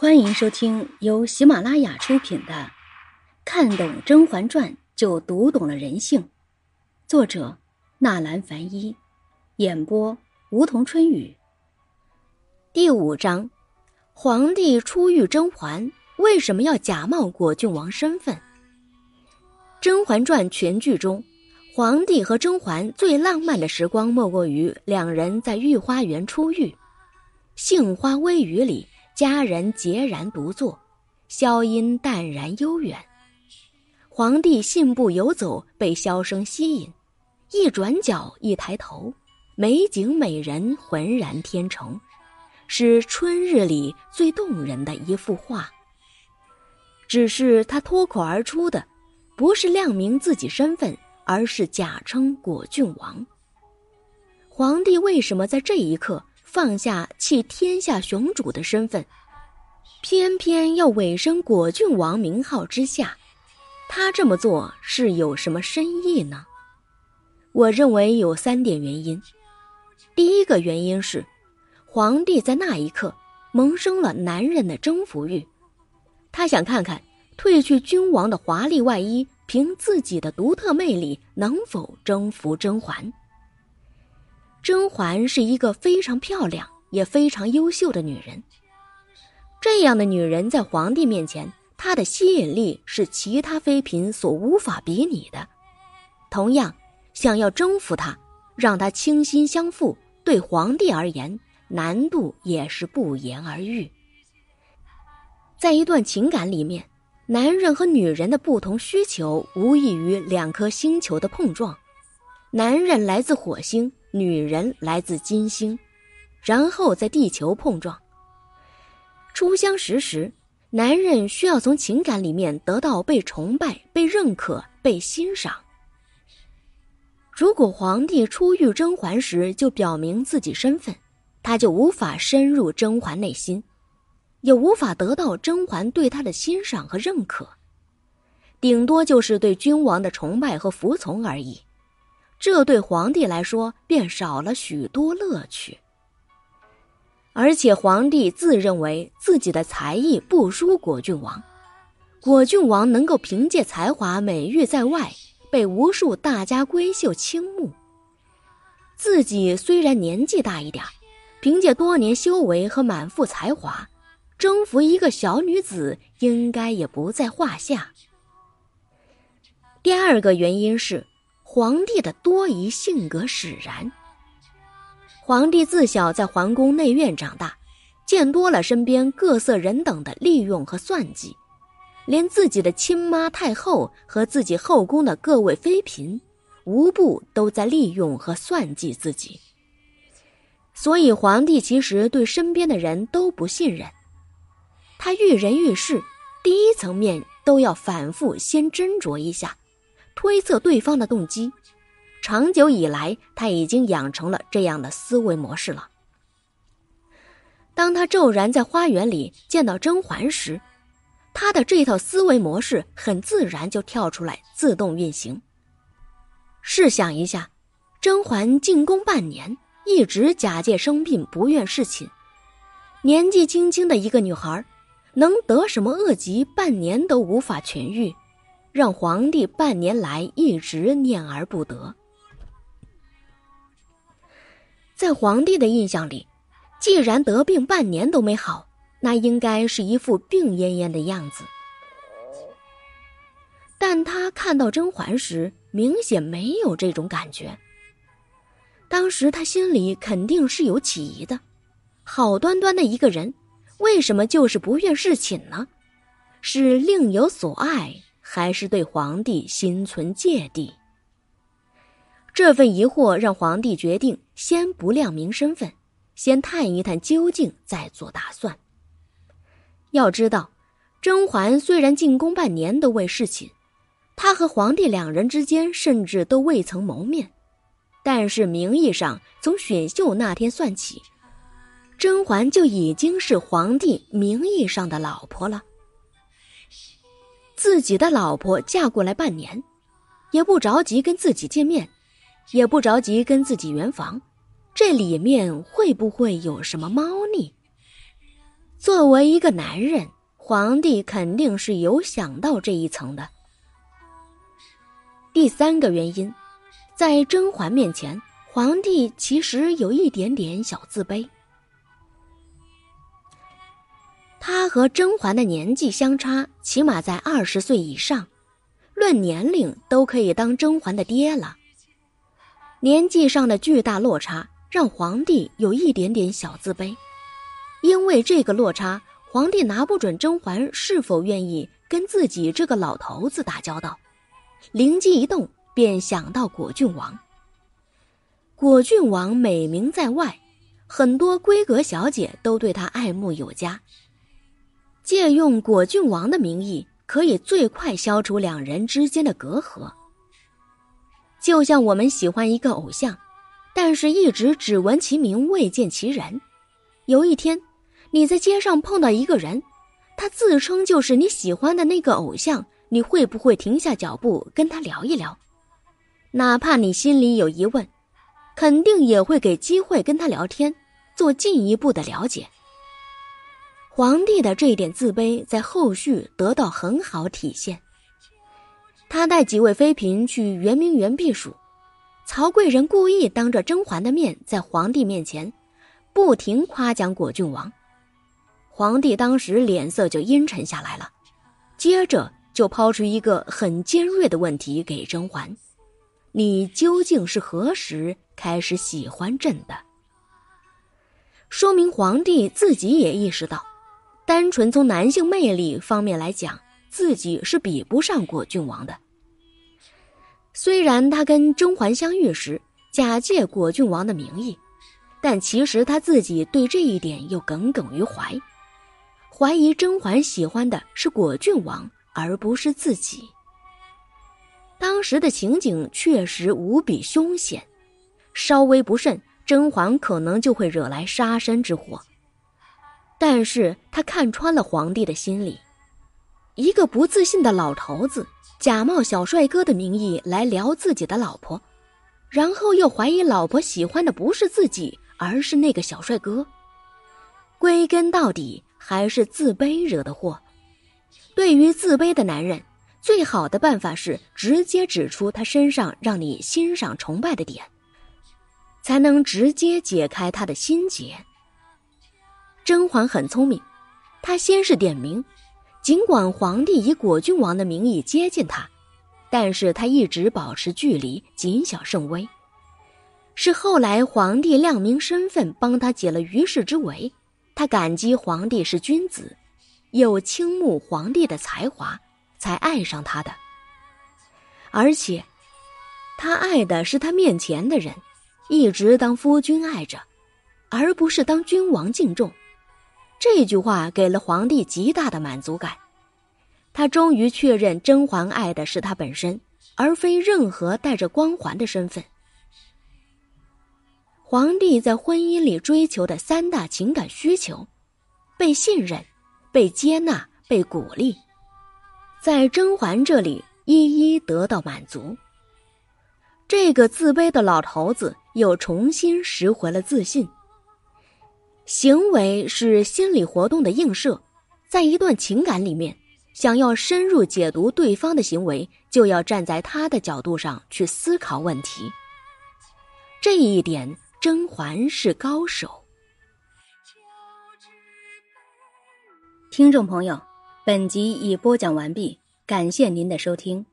欢迎收听由喜马拉雅出品的《看懂甄嬛传就读懂了人性》，作者纳兰凡一，演播梧桐春雨。第五章：皇帝初遇甄嬛，为什么要假冒果郡王身份？《甄嬛传》全剧中，皇帝和甄嬛最浪漫的时光，莫过于两人在御花园初遇，杏花微雨里。佳人孑然独坐，箫音淡然悠远。皇帝信步游走，被箫声吸引，一转角，一抬头，美景美人浑然天成，是春日里最动人的一幅画。只是他脱口而出的，不是亮明自己身份，而是假称果郡王。皇帝为什么在这一刻？放下弃天下雄主的身份，偏偏要委身果郡王名号之下，他这么做是有什么深意呢？我认为有三点原因。第一个原因是，皇帝在那一刻萌生了男人的征服欲，他想看看褪去君王的华丽外衣，凭自己的独特魅力能否征服甄嬛。甄嬛是一个非常漂亮也非常优秀的女人。这样的女人在皇帝面前，她的吸引力是其他妃嫔所无法比拟的。同样，想要征服她，让她倾心相付，对皇帝而言难度也是不言而喻。在一段情感里面，男人和女人的不同需求无异于两颗星球的碰撞。男人来自火星。女人来自金星，然后在地球碰撞。初相识时，男人需要从情感里面得到被崇拜、被认可、被欣赏。如果皇帝初遇甄嬛时就表明自己身份，他就无法深入甄嬛内心，也无法得到甄嬛对他的欣赏和认可，顶多就是对君王的崇拜和服从而已。这对皇帝来说便少了许多乐趣，而且皇帝自认为自己的才艺不输果郡王，果郡王能够凭借才华美誉在外，被无数大家闺秀倾慕。自己虽然年纪大一点，凭借多年修为和满腹才华，征服一个小女子应该也不在话下。第二个原因是。皇帝的多疑性格使然。皇帝自小在皇宫内院长大，见多了身边各色人等的利用和算计，连自己的亲妈太后和自己后宫的各位妃嫔，无不都在利用和算计自己。所以，皇帝其实对身边的人都不信任。他遇人遇事，第一层面都要反复先斟酌一下。推测对方的动机，长久以来，他已经养成了这样的思维模式了。当他骤然在花园里见到甄嬛时，他的这套思维模式很自然就跳出来，自动运行。试想一下，甄嬛进宫半年，一直假借生病不愿侍寝，年纪轻轻的一个女孩，能得什么恶疾，半年都无法痊愈？让皇帝半年来一直念而不得。在皇帝的印象里，既然得病半年都没好，那应该是一副病恹恹的样子。但他看到甄嬛时，明显没有这种感觉。当时他心里肯定是有起疑的：好端端的一个人，为什么就是不愿侍寝呢？是另有所爱？还是对皇帝心存芥蒂。这份疑惑让皇帝决定先不亮明身份，先探一探究竟，再做打算。要知道，甄嬛虽然进宫半年都未侍寝，她和皇帝两人之间甚至都未曾谋面，但是名义上从选秀那天算起，甄嬛就已经是皇帝名义上的老婆了。自己的老婆嫁过来半年，也不着急跟自己见面，也不着急跟自己圆房，这里面会不会有什么猫腻？作为一个男人，皇帝肯定是有想到这一层的。第三个原因，在甄嬛面前，皇帝其实有一点点小自卑。他和甄嬛的年纪相差起码在二十岁以上，论年龄都可以当甄嬛的爹了。年纪上的巨大落差让皇帝有一点点小自卑，因为这个落差，皇帝拿不准甄嬛是否愿意跟自己这个老头子打交道。灵机一动，便想到果郡王。果郡王美名在外，很多闺阁小姐都对他爱慕有加。借用果郡王的名义，可以最快消除两人之间的隔阂。就像我们喜欢一个偶像，但是一直只闻其名未见其人。有一天，你在街上碰到一个人，他自称就是你喜欢的那个偶像，你会不会停下脚步跟他聊一聊？哪怕你心里有疑问，肯定也会给机会跟他聊天，做进一步的了解。皇帝的这一点自卑在后续得到很好体现。他带几位妃嫔去圆明园避暑，曹贵人故意当着甄嬛的面在皇帝面前不停夸奖果郡王，皇帝当时脸色就阴沉下来了，接着就抛出一个很尖锐的问题给甄嬛：“你究竟是何时开始喜欢朕的？”说明皇帝自己也意识到，单纯从男性魅力方面来讲。自己是比不上果郡王的。虽然他跟甄嬛相遇时假借果郡王的名义，但其实他自己对这一点又耿耿于怀，怀疑甄嬛喜欢的是果郡王而不是自己。当时的情景确实无比凶险，稍微不慎，甄嬛可能就会惹来杀身之祸。但是他看穿了皇帝的心理。一个不自信的老头子，假冒小帅哥的名义来撩自己的老婆，然后又怀疑老婆喜欢的不是自己，而是那个小帅哥。归根到底，还是自卑惹的祸。对于自卑的男人，最好的办法是直接指出他身上让你欣赏、崇拜的点，才能直接解开他的心结。甄嬛很聪明，她先是点名。尽管皇帝以果郡王的名义接近她，但是她一直保持距离，谨小慎微。是后来皇帝亮明身份，帮他解了于氏之围，他感激皇帝是君子，又倾慕皇帝的才华，才爱上他的。而且，他爱的是他面前的人，一直当夫君爱着，而不是当君王敬重。这句话给了皇帝极大的满足感，他终于确认甄嬛爱的是他本身，而非任何带着光环的身份。皇帝在婚姻里追求的三大情感需求：被信任、被接纳、被鼓励，在甄嬛这里一一得到满足。这个自卑的老头子又重新拾回了自信。行为是心理活动的映射，在一段情感里面，想要深入解读对方的行为，就要站在他的角度上去思考问题。这一点，甄嬛是高手。听众朋友，本集已播讲完毕，感谢您的收听。